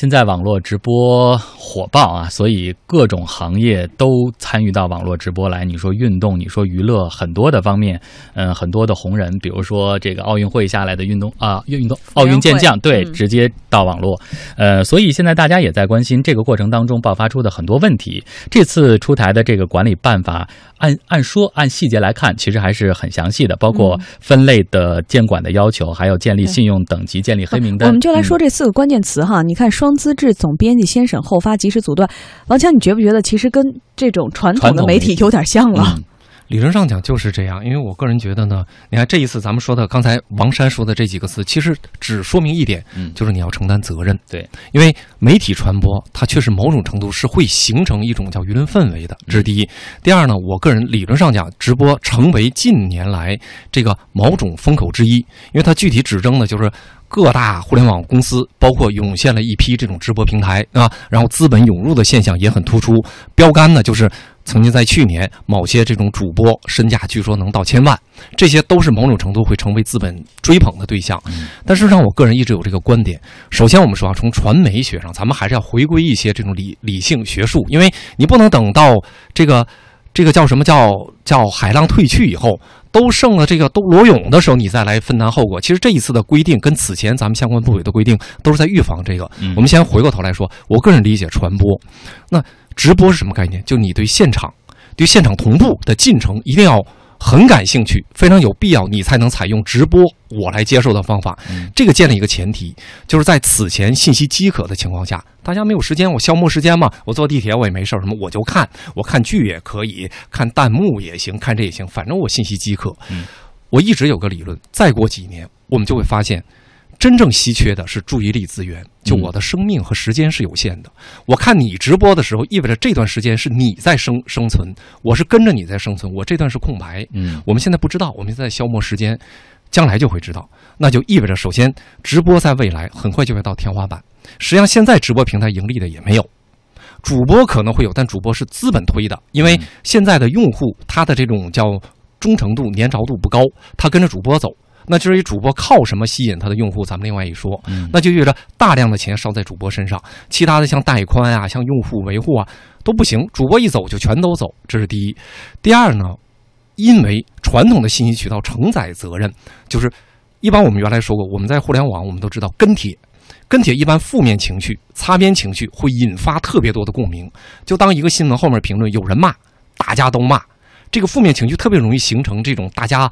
现在网络直播火爆啊，所以各种行业都参与到网络直播来。你说运动，你说娱乐，很多的方面，嗯，很多的红人，比如说这个奥运会下来的运动啊，运动奥运健将，对，直接到网络。呃，所以现在大家也在关心这个过程当中爆发出的很多问题。这次出台的这个管理办法，按按说按细节来看，其实还是很详细的，包括分类的监管的要求，还有建立信用等级、建立黑名单。我们就来说这四个关键词哈，你看。双资质总编辑先审后发，及时阻断。王强，你觉不觉得其实跟这种传统的媒体有点像了？理论上讲就是这样，因为我个人觉得呢，你看这一次咱们说的，刚才王山说的这几个词，其实只说明一点，嗯，就是你要承担责任。对，因为媒体传播它确实某种程度是会形成一种叫舆论氛围的，这是第一。第二呢，我个人理论上讲，直播成为近年来这个某种风口之一，因为它具体指征的就是。各大互联网公司，包括涌现了一批这种直播平台啊，然后资本涌入的现象也很突出。标杆呢，就是曾经在去年某些这种主播身价据说能到千万，这些都是某种程度会成为资本追捧的对象。但事实上，我个人一直有这个观点。首先，我们说啊，从传媒学上，咱们还是要回归一些这种理理性学术，因为你不能等到这个这个叫什么叫叫海浪退去以后。都剩了这个都裸泳的时候，你再来分担后果。其实这一次的规定跟此前咱们相关部委的规定都是在预防这个。我们先回过头来说，我个人理解传播，那直播是什么概念？就你对现场、对现场同步的进程一定要。很感兴趣，非常有必要，你才能采用直播我来接受的方法。这个建立一个前提，就是在此前信息饥渴的情况下，大家没有时间，我消磨时间嘛，我坐地铁我也没事什么，我就看，我看剧也可以，看弹幕也行，看这也行，反正我信息饥渴。我一直有个理论，再过几年，我们就会发现。真正稀缺的是注意力资源，就我的生命和时间是有限的。我看你直播的时候，意味着这段时间是你在生生存，我是跟着你在生存，我这段是空白。嗯，我们现在不知道，我们现在消磨时间，将来就会知道。那就意味着，首先，直播在未来很快就会到天花板。实际上，现在直播平台盈利的也没有，主播可能会有，但主播是资本推的，因为现在的用户他的这种叫忠诚度、粘着度不高，他跟着主播走。那至于主播靠什么吸引他的用户，咱们另外一说。那就意味着大量的钱烧在主播身上，其他的像带宽啊、像用户维护啊都不行。主播一走就全都走，这是第一。第二呢，因为传统的信息渠道承载责任，就是一般我们原来说过，我们在互联网我们都知道跟帖，跟帖一般负面情绪、擦边情绪会引发特别多的共鸣。就当一个新闻后面评论有人骂，大家都骂，这个负面情绪特别容易形成这种大家。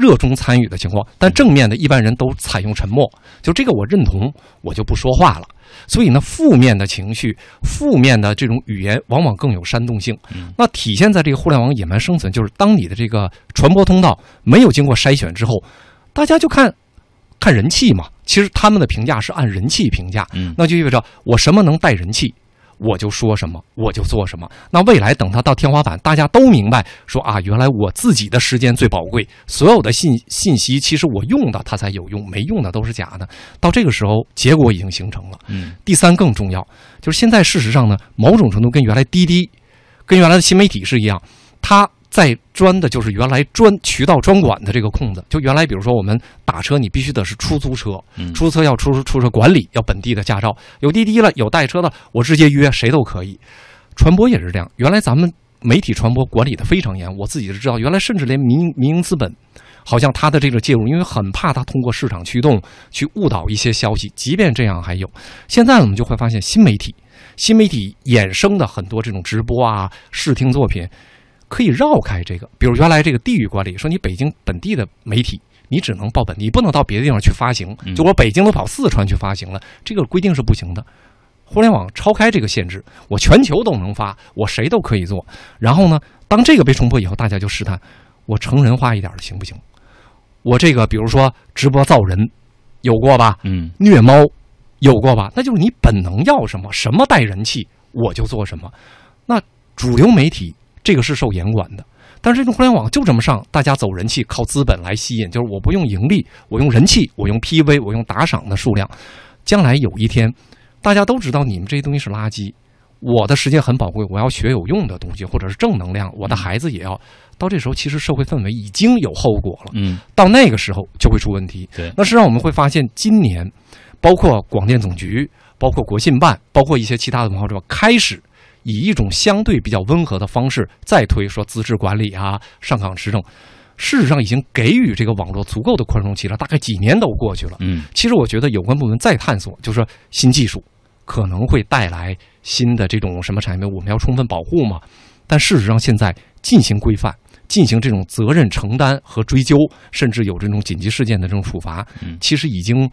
热衷参与的情况，但正面的一般人都采用沉默。就这个我认同，我就不说话了。所以呢，负面的情绪、负面的这种语言，往往更有煽动性。那体现在这个互联网野蛮生存，就是当你的这个传播通道没有经过筛选之后，大家就看看人气嘛。其实他们的评价是按人气评价，那就意味着我什么能带人气。我就说什么，我就做什么。那未来等它到天花板，大家都明白说啊，原来我自己的时间最宝贵，所有的信信息其实我用的它才有用，没用的都是假的。到这个时候，结果已经形成了。嗯。第三更重要，就是现在事实上呢，某种程度跟原来滴滴，跟原来的新媒体是一样，它。在钻的就是原来专渠道专管的这个空子，就原来比如说我们打车，你必须得是出租车，出租车要出出车管理，要本地的驾照，有滴滴了，有带车的，我直接约谁都可以。传播也是这样，原来咱们媒体传播管理的非常严，我自己是知道，原来甚至连民民营资本，好像他的这个介入，因为很怕他通过市场驱动去误导一些消息，即便这样还有。现在我们就会发现新媒体，新媒体衍生的很多这种直播啊、视听作品。可以绕开这个，比如原来这个地域管理，说你北京本地的媒体，你只能报本地，不能到别的地方去发行。就我北京都跑四川去发行了，这个规定是不行的。互联网超开这个限制，我全球都能发，我谁都可以做。然后呢，当这个被冲破以后，大家就试探，我成人化一点的行不行？我这个比如说直播造人，有过吧？嗯，虐猫有过吧？那就是你本能要什么，什么带人气，我就做什么。那主流媒体。这个是受严管的，但是这种互联网就这么上，大家走人气，靠资本来吸引，就是我不用盈利，我用人气，我用 PV，我用打赏的数量。将来有一天，大家都知道你们这些东西是垃圾，我的时间很宝贵，我要学有用的东西，或者是正能量，我的孩子也要。到这时候，其实社会氛围已经有后果了。嗯，到那个时候就会出问题。对，那实际上我们会发现，今年包括广电总局。包括国信办，包括一些其他的文化部开始以一种相对比较温和的方式再推说资质管理啊、上岗持证。事实上，已经给予这个网络足够的宽容期了。大概几年都过去了。嗯，其实我觉得有关部门再探索，就是说新技术可能会带来新的这种什么产品，我们要充分保护嘛。但事实上，现在进行规范、进行这种责任承担和追究，甚至有这种紧急事件的这种处罚，其实已经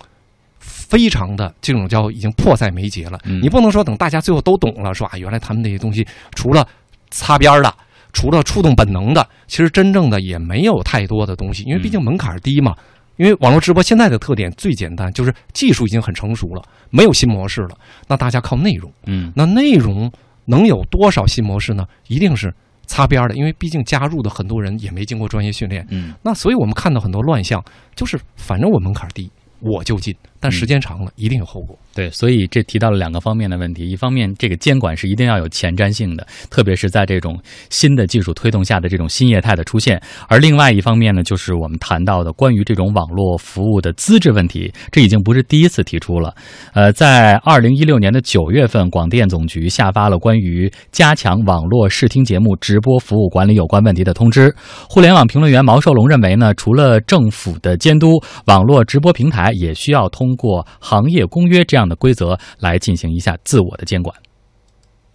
非常的这种叫已经迫在眉睫了。你不能说等大家最后都懂了，说啊，原来他们那些东西除了擦边的。除了触动本能的，其实真正的也没有太多的东西，因为毕竟门槛低嘛。因为网络直播现在的特点最简单，就是技术已经很成熟了，没有新模式了。那大家靠内容，嗯，那内容能有多少新模式呢？一定是擦边的，因为毕竟加入的很多人也没经过专业训练，嗯，那所以我们看到很多乱象，就是反正我门槛低，我就进，但时间长了一定有后果。对，所以这提到了两个方面的问题。一方面，这个监管是一定要有前瞻性的，特别是在这种新的技术推动下的这种新业态的出现；而另外一方面呢，就是我们谈到的关于这种网络服务的资质问题，这已经不是第一次提出了。呃，在二零一六年的九月份，广电总局下发了关于加强网络视听节目直播服务管理有关问题的通知。互联网评论员毛寿龙认为呢，除了政府的监督，网络直播平台也需要通通过行业公约这样。的规则来进行一下自我的监管。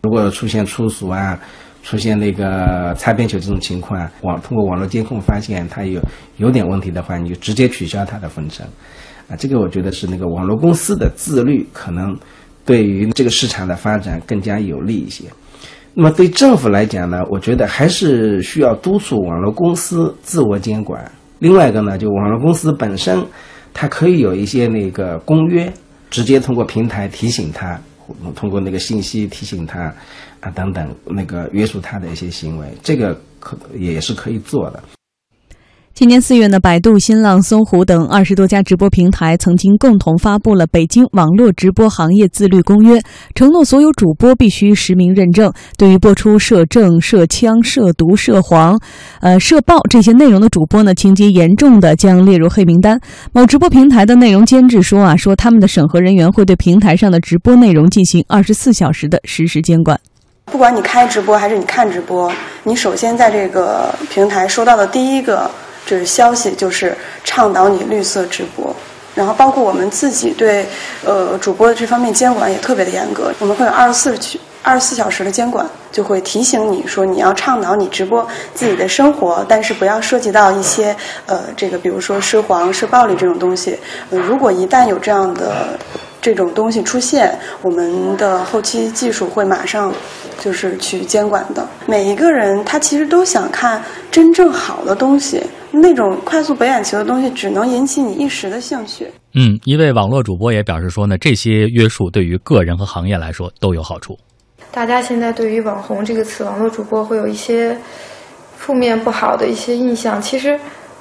如果出现粗俗啊，出现那个擦边球这种情况，网通过网络监控发现它有有点问题的话，你就直接取消它的分成。啊，这个我觉得是那个网络公司的自律，可能对于这个市场的发展更加有利一些。那么对政府来讲呢，我觉得还是需要督促网络公司自我监管。另外一个呢，就网络公司本身，它可以有一些那个公约。直接通过平台提醒他，通过那个信息提醒他，啊等等，那个约束他的一些行为，这个可也是可以做的。今年四月呢，百度、新浪、搜狐等二十多家直播平台曾经共同发布了《北京网络直播行业自律公约》，承诺所有主播必须实名认证。对于播出涉政、涉枪、涉毒、涉黄、呃涉暴这些内容的主播呢，情节严重的将列入黑名单。某直播平台的内容监制说啊，说他们的审核人员会对平台上的直播内容进行二十四小时的实时监管。不管你开直播还是你看直播，你首先在这个平台收到的第一个。就是消息就是倡导你绿色直播，然后包括我们自己对呃主播的这方面监管也特别的严格，我们会有二十四二十四小时的监管，就会提醒你说你要倡导你直播自己的生活，但是不要涉及到一些呃这个比如说涉黄、涉暴力这种东西。呃，如果一旦有这样的这种东西出现，我们的后期技术会马上就是去监管的。每一个人他其实都想看真正好的东西。那种快速博眼球的东西，只能引起你一时的兴趣。嗯，一位网络主播也表示说呢，这些约束对于个人和行业来说都有好处。大家现在对于“网红”这个词，网络主播会有一些负面不好的一些印象。其实，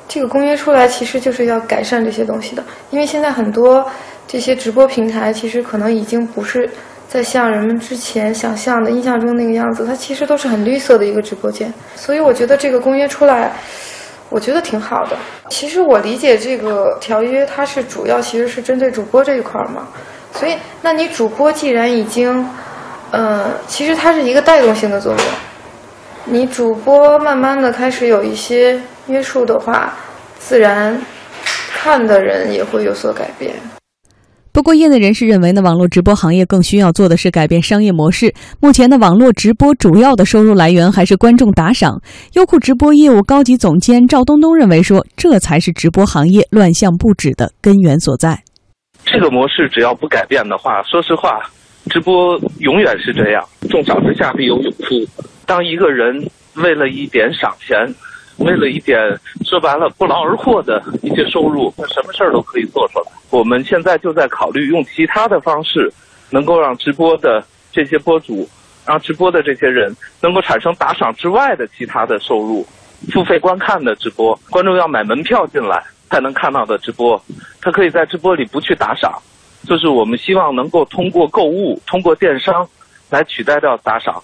这个公约出来，其实就是要改善这些东西的。因为现在很多这些直播平台，其实可能已经不是在像人们之前想象的、印象中那个样子，它其实都是很绿色的一个直播间。所以，我觉得这个公约出来。我觉得挺好的。其实我理解这个条约，它是主要其实是针对主播这一块儿嘛。所以，那你主播既然已经，呃，其实它是一个带动性的作用。你主播慢慢的开始有一些约束的话，自然看的人也会有所改变。不过，业内人士认为呢，网络直播行业更需要做的是改变商业模式。目前的网络直播主要的收入来源还是观众打赏。优酷直播业务高级总监赵东东认为说，这才是直播行业乱象不止的根源所在。这个模式只要不改变的话，说实话，直播永远是这样，重赏之下必有勇夫。当一个人为了一点赏钱，为了一点说白了不劳而获的一些收入，那什么事儿都可以做出来。我们现在就在考虑用其他的方式，能够让直播的这些播主，让直播的这些人能够产生打赏之外的其他的收入。付费观看的直播，观众要买门票进来才能看到的直播，他可以在直播里不去打赏。就是我们希望能够通过购物、通过电商来取代掉打赏。